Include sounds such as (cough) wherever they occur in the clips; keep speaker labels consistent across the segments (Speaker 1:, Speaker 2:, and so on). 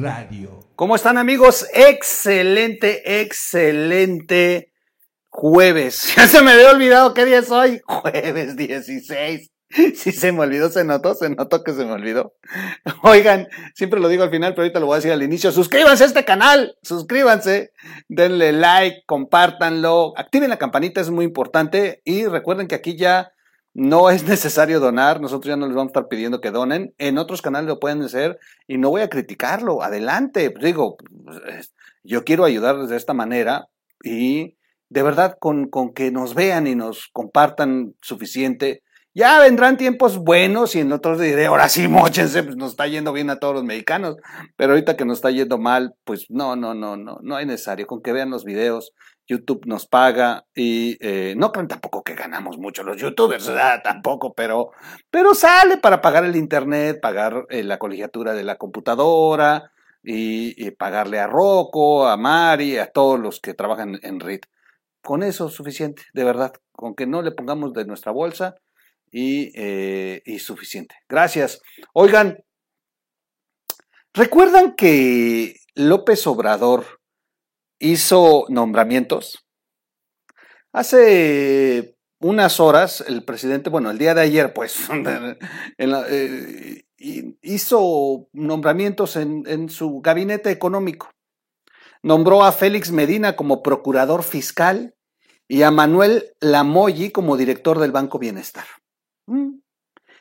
Speaker 1: Radio.
Speaker 2: ¿Cómo están amigos? Excelente, excelente jueves. (laughs) Ya se me había olvidado qué día es hoy. Jueves 16. Si se me olvidó, se notó, se notó que se me olvidó. Oigan, siempre lo digo al final, pero ahorita lo voy a decir al inicio. Suscríbanse a este canal, suscríbanse, denle like, compártanlo, activen la campanita, es muy importante. Y recuerden que aquí ya no es necesario donar, nosotros ya no les vamos a estar pidiendo que donen. En otros canales lo pueden hacer y no voy a criticarlo. Adelante, digo, yo quiero ayudar de esta manera y de verdad con, con que nos vean y nos compartan suficiente ya vendrán tiempos buenos y en otros diré, ahora sí, mochense, pues nos está yendo bien a todos los mexicanos. Pero ahorita que nos está yendo mal, pues no, no, no, no, no es necesario. Con que vean los videos, YouTube nos paga y eh, no crean tampoco que ganamos mucho los youtubers, tampoco, pero, pero sale para pagar el internet, pagar eh, la colegiatura de la computadora y, pagarle a Rocco, a Mari, a todos los que trabajan en RIT. Con eso es suficiente, de verdad. Con que no le pongamos de nuestra bolsa, eh, y, suficiente. Gracias. Oigan, ¿recuerdan que López Obrador hizo nombramientos? Hace unas horas el presidente, bueno, el día de ayer, pues, (laughs) eh, hizo nombramientos en, su gabinete económico. Nombró a Félix Medina como procurador fiscal y a Manuel Lamoyi como director del Banco Bienestar. Mm.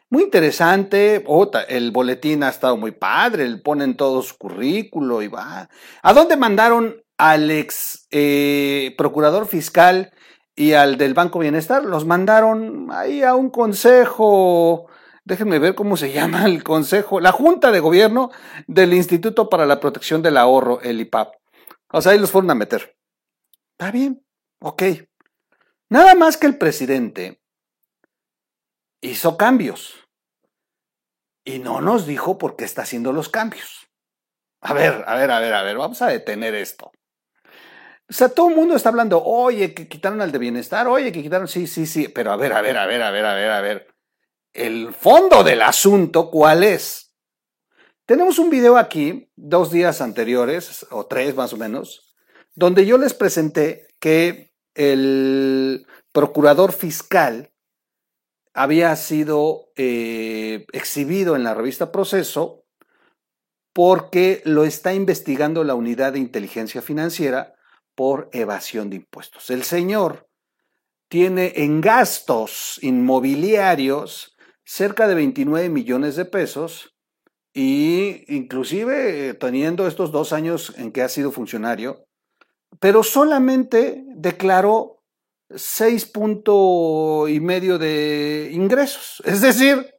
Speaker 2: Muy interesante. el boletín ha estado muy padre. Ponen todo su currículo y va. ¿A dónde mandaron al ex eh, procurador fiscal y al del Banco Bienestar? Los mandaron ahí a un consejo. Déjenme ver cómo se (laughs) llama el consejo. La Junta de Gobierno del Instituto para la Protección del Ahorro, el IPAP. O sea, ahí los fueron a meter. Está bien. Ok. Nada más que el presidente hizo cambios y no nos dijo por qué está haciendo los cambios. A ver, a ver, a ver, a ver, vamos a detener esto. O sea, todo el mundo está hablando, oye, que quitaron al de bienestar, oye, que quitaron, sí, sí, sí, pero a ver, a ver, a ver, a ver, a ver, a ver. El fondo del asunto, ¿cuál es? Tenemos un video aquí, dos días anteriores, o tres más o menos, donde yo les presenté que el procurador fiscal había sido eh, exhibido en la revista Proceso porque lo está investigando la unidad de inteligencia financiera por evasión de impuestos. El señor tiene en gastos inmobiliarios cerca de 29 millones de pesos y inclusive teniendo estos dos años en que ha sido funcionario, pero solamente declaró seis punto y medio de ingresos. (laughs) Es decir,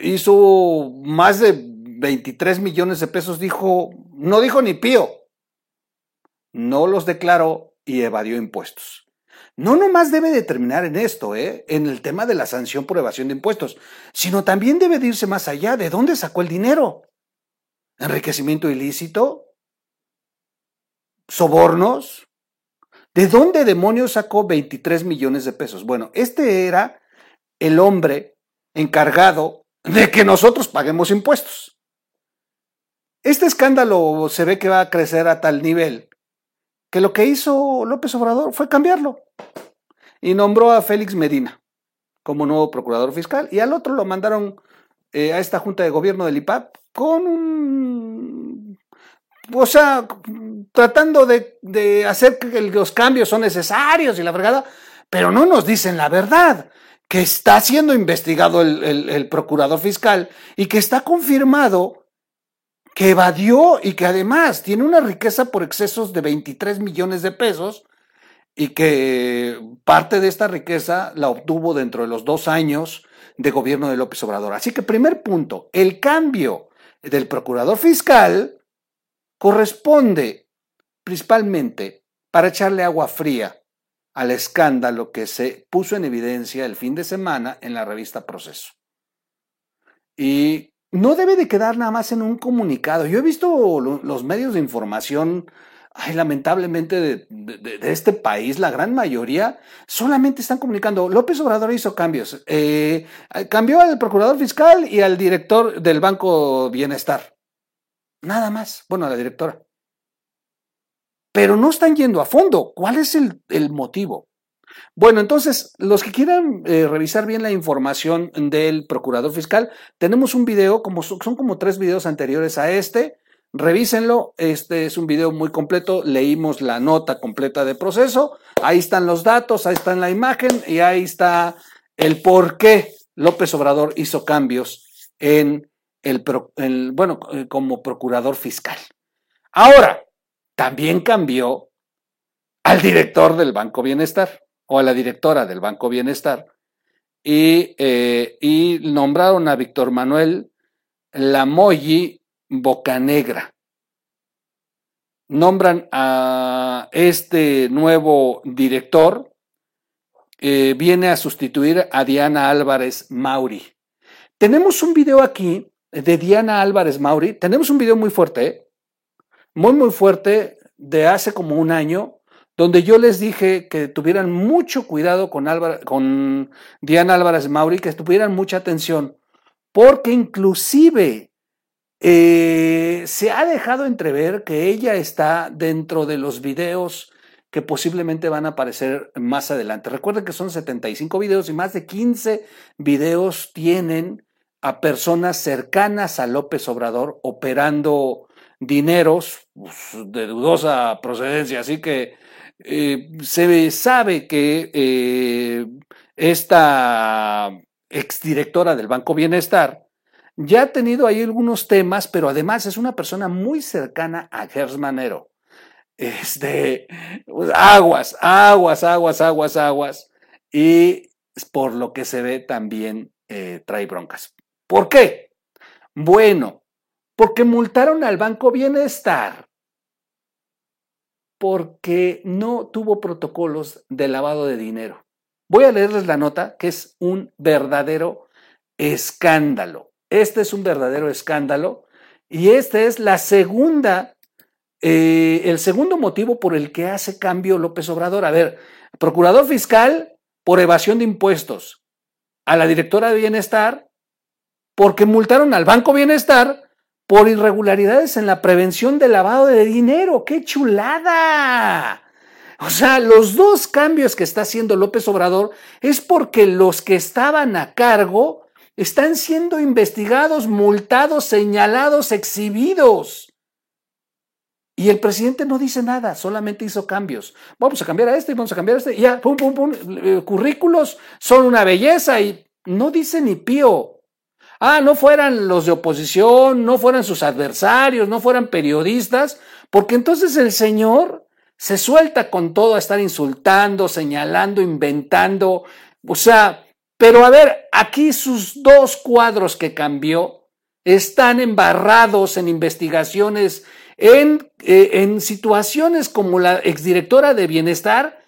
Speaker 2: hizo más de 23 millones de pesos, dijo, no dijo ni pío, no los declaró y evadió impuestos. No nomás debe de terminar en esto, ¿eh? en el tema de la sanción por evasión de impuestos, sino también debe de irse más allá. ¿De dónde sacó el dinero? ¿Enriquecimiento ilícito? ¿Sobornos? ¿De dónde demonios sacó 23 millones de pesos? Bueno, este era el hombre encargado de que nosotros paguemos impuestos. Este escándalo se ve que va a crecer a tal nivel que lo que hizo López Obrador fue cambiarlo. Y nombró a Félix Medina como nuevo procurador fiscal. Y al otro lo mandaron eh, a esta junta de gobierno del IPAP con un o sea, tratando de, hacer que los cambios son necesarios y la fregada, pero no nos dicen la verdad, que está siendo investigado el, procurador fiscal y que está confirmado que evadió y que además tiene una riqueza por excesos de 23 millones de pesos y que parte de esta riqueza la obtuvo dentro de los dos años de gobierno de López Obrador. Así que primer punto, el cambio del procurador fiscal corresponde principalmente para echarle agua fría al escándalo que se puso en evidencia el fin de semana en la revista Proceso. Y no debe de quedar nada más en un comunicado. Yo he visto los medios de información lamentablemente de este país, la gran mayoría solamente están comunicando. López Obrador hizo cambios. Eh, cambió al procurador fiscal y al director del Banco Bienestar. Nada más. Bueno, a la directora. Pero no están yendo a fondo. ¿Cuál es el, el motivo? Bueno, entonces, los que quieran eh, revisar bien la información del procurador fiscal, tenemos un video, como son, como tres videos anteriores a este. Revísenlo, este es un video muy completo, leímos la nota completa de proceso, ahí están los datos, ahí está la imagen y ahí está el por qué López Obrador hizo cambios en el- bueno, eh, como procurador fiscal. Ahora, también cambió al director del Banco Bienestar o a la directora del Banco Bienestar y, eh, y nombraron a Víctor Manuel Lamoyi Bocanegra. Nombran a este nuevo director, eh, viene a sustituir a Diana Álvarez Mauri. Tenemos un video aquí de Diana Álvarez Mauri, tenemos un video muy fuerte, muy, muy fuerte, de hace como un año, donde yo les dije que tuvieran mucho cuidado con, Álvar- con Diana Álvarez Mauri, que tuvieran mucha atención, porque inclusive eh, se ha dejado entrever que ella está dentro de los videos que posiblemente van a aparecer más adelante. Recuerden que son 75 videos y más de 15 videos tienen a personas cercanas a López Obrador operando dineros pues, de dudosa procedencia. Así que eh, se sabe que eh, esta exdirectora del Banco Bienestar ya ha tenido ahí algunos temas, pero además es una persona muy cercana a Gers Manero. Este, pues, aguas, aguas, aguas, aguas, aguas. Y por lo que se ve también eh, trae broncas. ¿Por qué? Bueno, porque multaron al Banco Bienestar porque no tuvo protocolos de lavado de dinero. Voy a leerles la nota, que es un verdadero escándalo. Este es un verdadero escándalo y esta es la segunda, eh, el segundo motivo por el que hace cambio López Obrador. A ver, procurador fiscal por evasión de impuestos, a la directora de bienestar porque multaron al Banco Bienestar por irregularidades en la prevención del lavado de dinero. ¡Qué chulada! O sea, los dos cambios que está haciendo López Obrador es porque los que estaban a cargo están siendo investigados, multados, señalados, exhibidos. Y el presidente no dice nada, solamente hizo cambios. Vamos a cambiar a este y vamos a cambiar a este. Y ya, pum, pum, pum. eh, Currículos son una belleza y no dice ni pío. Ah, no fueran los de oposición, no fueran sus adversarios, no fueran periodistas, porque entonces el señor se suelta con todo a estar insultando, señalando, inventando. O sea, pero a ver, aquí sus dos cuadros que cambió están embarrados en investigaciones, en, eh, en situaciones como la exdirectora de bienestar,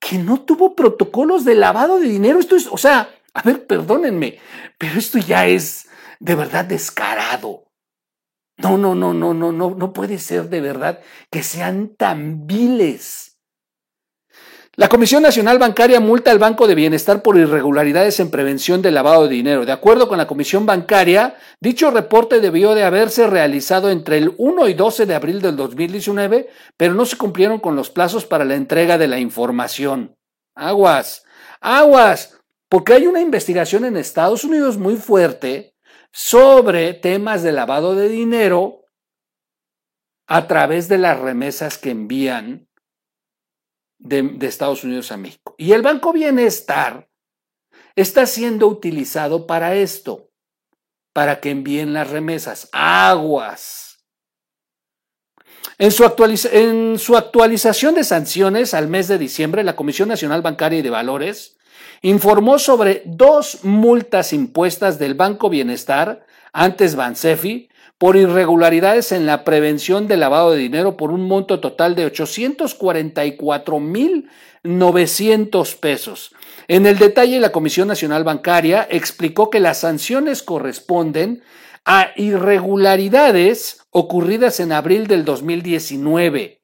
Speaker 2: que no tuvo protocolos de lavado de dinero. Esto es, o sea, a ver, perdónenme, pero esto ya es de verdad descarado. No, no, no, no, no, no, no puede ser de verdad que sean tan viles. La Comisión Nacional Bancaria multa al Banco de Bienestar por irregularidades en prevención del lavado de dinero. De acuerdo con la Comisión Bancaria, dicho reporte debió de haberse realizado entre el 1 y 12 de abril del 2019, pero no se cumplieron con los plazos para la entrega de la información. Aguas, aguas, porque hay una investigación en Estados Unidos muy fuerte sobre temas de lavado de dinero a través de las remesas que envían de, Estados Unidos a México. Y el Banco Bienestar está siendo utilizado para esto, para que envíen las remesas. Aguas. En su, en su actualización de sanciones al mes de diciembre, la Comisión Nacional Bancaria y de Valores informó sobre dos multas impuestas del Banco Bienestar, antes Bansefi, por irregularidades en la prevención del lavado de dinero por un monto total de 844.900 pesos. En el detalle, la Comisión Nacional Bancaria explicó que las sanciones corresponden a irregularidades ocurridas en abril del 2019,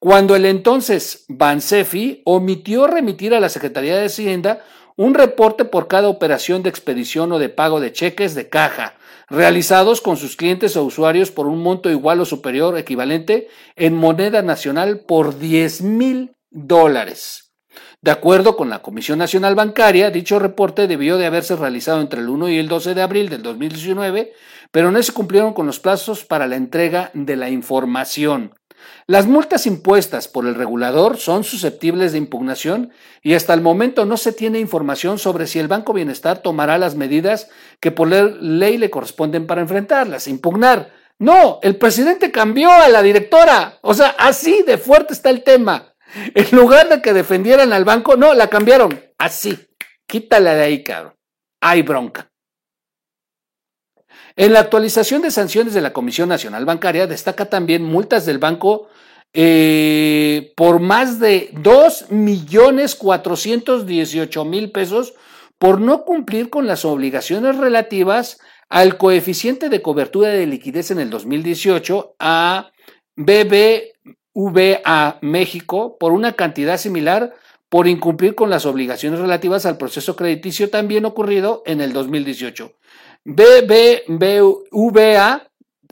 Speaker 2: cuando el entonces Bansefi omitió remitir a la Secretaría de Hacienda un reporte por cada operación de expedición o de pago de cheques de caja realizados con sus clientes o usuarios por un monto igual o superior equivalente en moneda nacional por 10 mil dólares. De acuerdo con la Comisión Nacional Bancaria, dicho reporte debió de haberse realizado entre el 1 y el 12 de abril del 2019, pero no se cumplieron con los plazos para la entrega de la información. Las multas impuestas por el regulador son susceptibles de impugnación y hasta el momento no se tiene información sobre si el Banco Bienestar tomará las medidas que por ley le corresponden para enfrentarlas, impugnar. No, el presidente cambió a la directora. O sea, así de fuerte está el tema. En lugar de que defendieran al banco, no, la cambiaron. Así. Quítala de ahí, cabrón. Hay bronca. En la actualización de sanciones de la Comisión Nacional Bancaria destaca también multas del banco eh, por más de 2.418.000 pesos por no cumplir con las obligaciones relativas al coeficiente de cobertura de liquidez en el 2018 a BBVA México por una cantidad similar por incumplir con las obligaciones relativas al proceso crediticio también ocurrido en el 2018. BBVA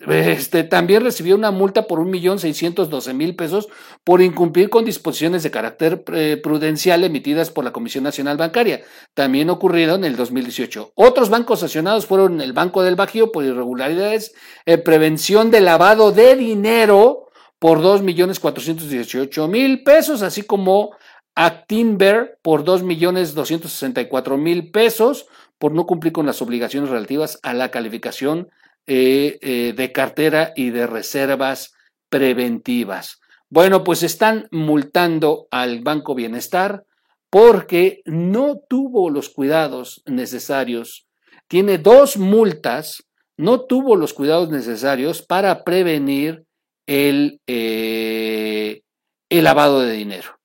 Speaker 2: este, también recibió una multa por 1.612.000 pesos por incumplir con disposiciones de carácter eh, prudencial emitidas por la Comisión Nacional Bancaria, también ocurrido en el 2018. Otros bancos sancionados fueron el Banco del Bajío por irregularidades, eh, prevención de lavado de dinero por 2.418.000 pesos, así como Actinver por 2.264.000 pesos por no cumplir con las obligaciones relativas a la calificación eh, eh, de cartera y de reservas preventivas. Bueno, pues están multando al Banco Bienestar porque no tuvo los cuidados necesarios. Tiene dos multas, no tuvo los cuidados necesarios para prevenir el, eh, el lavado de dinero.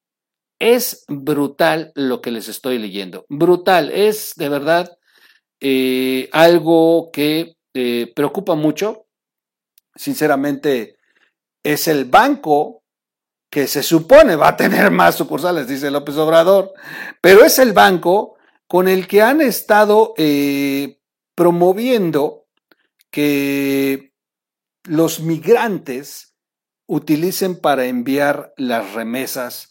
Speaker 2: Es brutal lo que les estoy leyendo. Brutal. Es de verdad eh, algo que eh, preocupa mucho. Sinceramente, es el banco que se supone va a tener (laughs) más sucursales, dice López Obrador, pero es el banco con el que han estado eh, promoviendo que los migrantes utilicen para enviar las remesas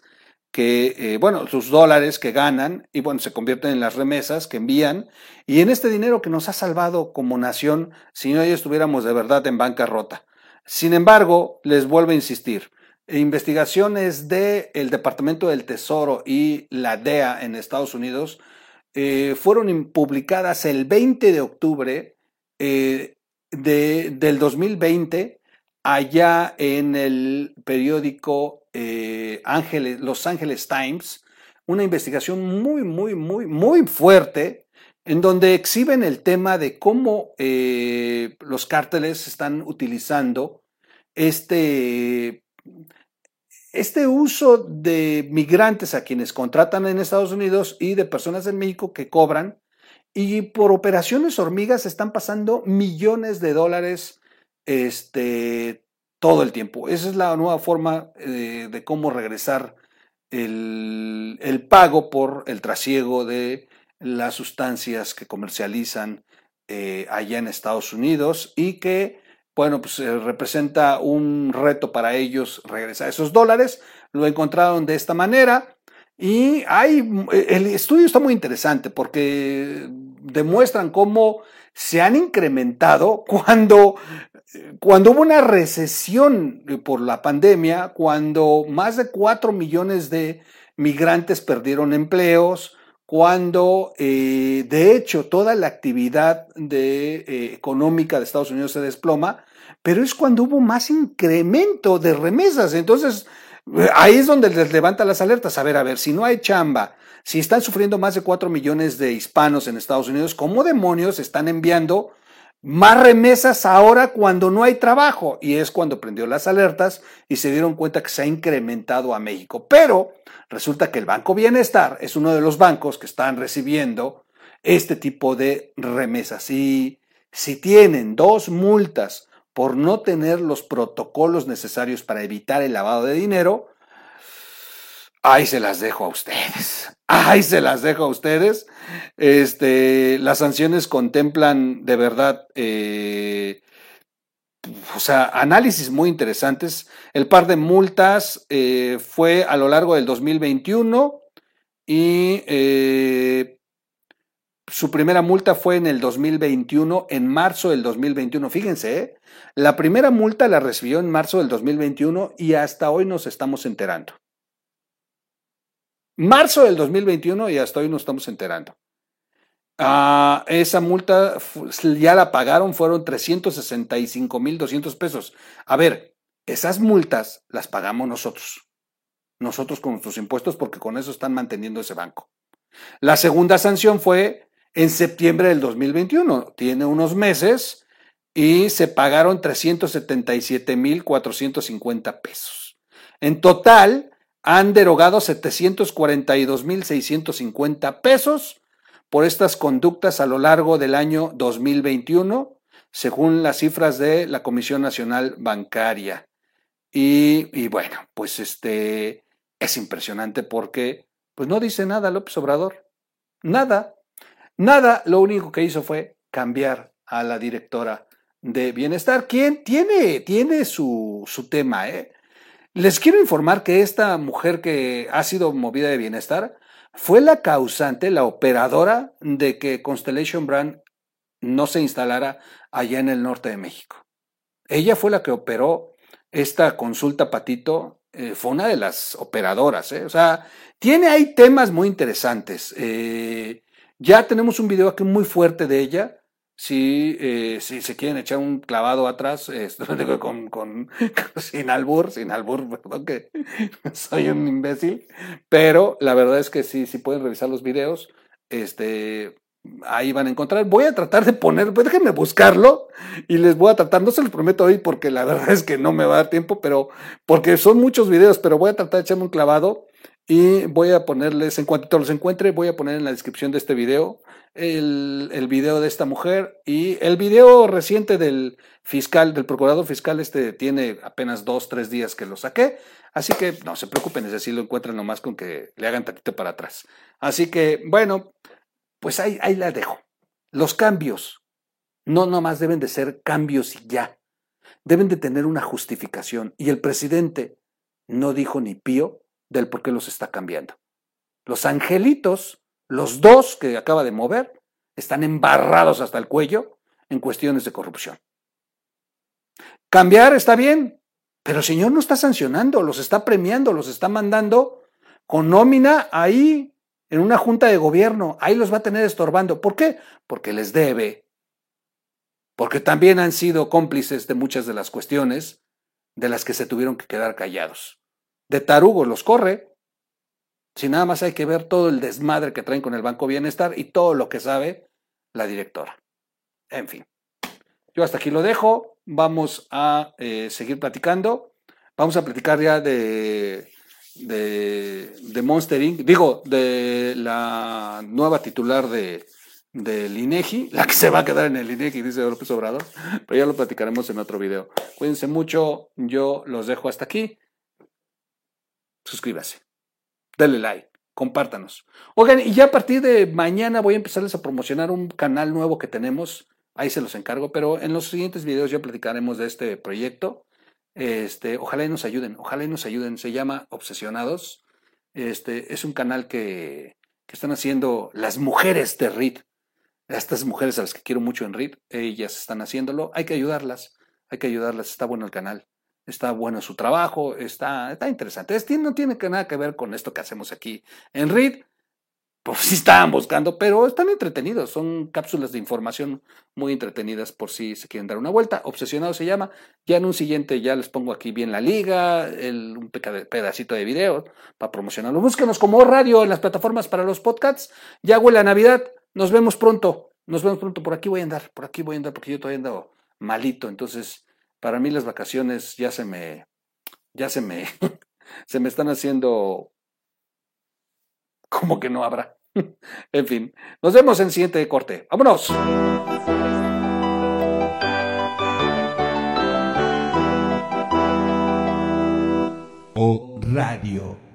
Speaker 2: que, eh, bueno, sus dólares que ganan y, bueno, se convierten en las remesas que envían y en este dinero que nos ha salvado como nación si no estuviéramos de verdad en bancarrota. Sin embargo, les vuelvo a insistir, investigaciones del Departamento del Tesoro y la DEA en Estados Unidos eh, fueron publicadas el 20 de octubre eh, de, del 2020 allá en el periódico eh, Los Angeles Times, una investigación muy, muy, muy, muy fuerte en donde exhiben el tema de cómo eh, los cárteles están utilizando este, este uso de migrantes a quienes contratan en Estados Unidos y de personas en México que cobran. Y por operaciones hormigas están pasando millones de dólares este, todo el tiempo. Esa es la nueva forma eh, de cómo regresar el, pago por el trasiego de las sustancias que comercializan eh, allá en Estados Unidos y que, bueno, pues eh, representa un reto para ellos regresar esos dólares. Lo encontraron de esta manera y hay, el estudio está muy interesante porque demuestran cómo se han incrementado (laughs) cuando cuando hubo una recesión eh, por la pandemia, cuando más de 4 millones de migrantes perdieron empleos, cuando eh, de hecho toda la actividad eh, económica de Estados Unidos se desploma, pero es cuando hubo más incremento de remesas. Entonces, ahí es donde les levanta las alertas. A ver, a ver, si no hay chamba, si están sufriendo más de 4 millones de hispanos en Estados Unidos, ¿cómo demonios están enviando más remesas ahora cuando no hay trabajo. Y es cuando prendió las alertas y se dieron cuenta que se ha incrementado a México. Pero resulta que el Banco Bienestar es uno de los bancos que están recibiendo este tipo de remesas. Y Si tienen dos multas por no tener los protocolos necesarios para evitar el lavado de dinero, ahí se las dejo a ustedes. (laughs) Ahí se las dejo a ustedes. Este, las sanciones contemplan de verdad, eh, o sea, análisis muy interesantes. El par de multas eh, fue a lo largo del 2021 y eh, su primera multa fue en el 2021, en marzo del 2021. Fíjense, la primera multa la recibió en marzo del 2021 y hasta hoy nos estamos enterando. Marzo del 2021 y hasta hoy nos estamos enterando. Ah, esa multa ya la pagaron, fueron 365 mil 200 pesos. A ver, esas multas las pagamos nosotros. Nosotros con nuestros impuestos porque con eso están manteniendo ese banco. La segunda sanción fue en septiembre del 2021. Tiene unos meses y se pagaron 377 mil 450 pesos. En total, han derogado 742 mil 650 pesos por estas conductas a lo largo del año 2021, según las cifras de la Comisión Nacional Bancaria. Y, y bueno, pues este es impresionante porque pues no dice nada López Obrador. Nada. Nada, lo único que hizo fue cambiar a la directora de bienestar, quien tiene, tiene su, su tema. ¿eh? Les quiero informar que esta mujer que ha sido movida de bienestar fue la causante, la operadora de que Constellation Brand no se instalara allá en el norte de México. Ella fue la que operó esta consulta patito, eh, fue una de las operadoras. ¿eh? O sea, tiene ahí temas muy interesantes. Eh, ya tenemos un video aquí muy fuerte de ella. Si, eh, si se quieren echar un clavado atrás, (laughs) con, con, (laughs) sin albur, sin albur, (laughs) que soy un imbécil, pero la verdad es que sí, sí pueden revisar los videos, este, ahí van a encontrar. Voy a tratar de poner, pues déjenme buscarlo y les voy a tratar, no se los prometo hoy porque la verdad es que no me va a dar tiempo, pero porque son muchos videos, pero voy a tratar de echarme un clavado y voy a ponerles, en cuanto los encuentre, voy a poner en la descripción de este video el, el, video de esta mujer y el video reciente del fiscal, del procurador fiscal, este tiene apenas dos, tres días que lo saqué. Así que no se preocupen, es decir, lo encuentran nomás con que le hagan tantito para atrás. Así que, bueno, pues ahí, ahí la dejo. Los cambios no nomás deben de ser cambios y ya. Deben de tener una justificación. Y el presidente no dijo ni pío del por qué los está cambiando. Los angelitos, los dos que acaba de mover, están embarrados hasta el cuello en cuestiones de corrupción. Cambiar está bien, pero el Señor no está sancionando, los está premiando, los está mandando con nómina ahí en una junta de gobierno. Ahí los va a tener estorbando. ¿Por qué? Porque les debe. Porque también han sido cómplices de muchas de las cuestiones de las que se tuvieron que quedar callados de tarugo los corre. Si nada más hay que ver todo el desmadre que traen con el Banco Bienestar y todo lo que sabe la directora. En fin, yo hasta aquí lo dejo. Vamos a eh, seguir platicando. Vamos a platicar ya de, de, de. Digo, de la nueva titular de, del INEGI, la que se va a quedar en el INEGI, dice López Obrador, pero ya lo platicaremos en otro video. Cuídense mucho, yo los dejo hasta aquí suscríbase, dale like, compártanos. Oigan, y ya a partir de mañana voy a empezarles a promocionar un canal nuevo que tenemos, ahí se los encargo, pero en los siguientes videos ya platicaremos de este proyecto. Este, ojalá y nos ayuden, ojalá y nos ayuden, se llama Obsesionados. Este, es un canal que, que están haciendo las mujeres de RIT. Estas mujeres a las que quiero mucho en RIT, ellas están haciéndolo, hay que ayudarlas, hay que ayudarlas, está bueno el canal está bueno su trabajo, está, está interesante. no tiene nada que ver con esto que hacemos aquí en RID. Pues sí estaban buscando, pero están entretenidos. Son cápsulas de información muy entretenidas por si se quieren dar una vuelta. Obsesionado se llama. Ya en un siguiente ya les pongo aquí bien la liga, el, un pedacito de video para promocionarlo. Búsquenos como radio en las plataformas para los podcasts. Ya huele a Navidad. Nos vemos pronto. Nos vemos pronto. Por aquí voy a andar. Por aquí voy a andar porque yo todavía ando malito. Entonces, para mí las vacaciones ya se me, ya se me, (laughs) se me están haciendo como que no habrá. (laughs) En fin, nos vemos en el siguiente corte. ¡Vámonos!
Speaker 1: O Radio.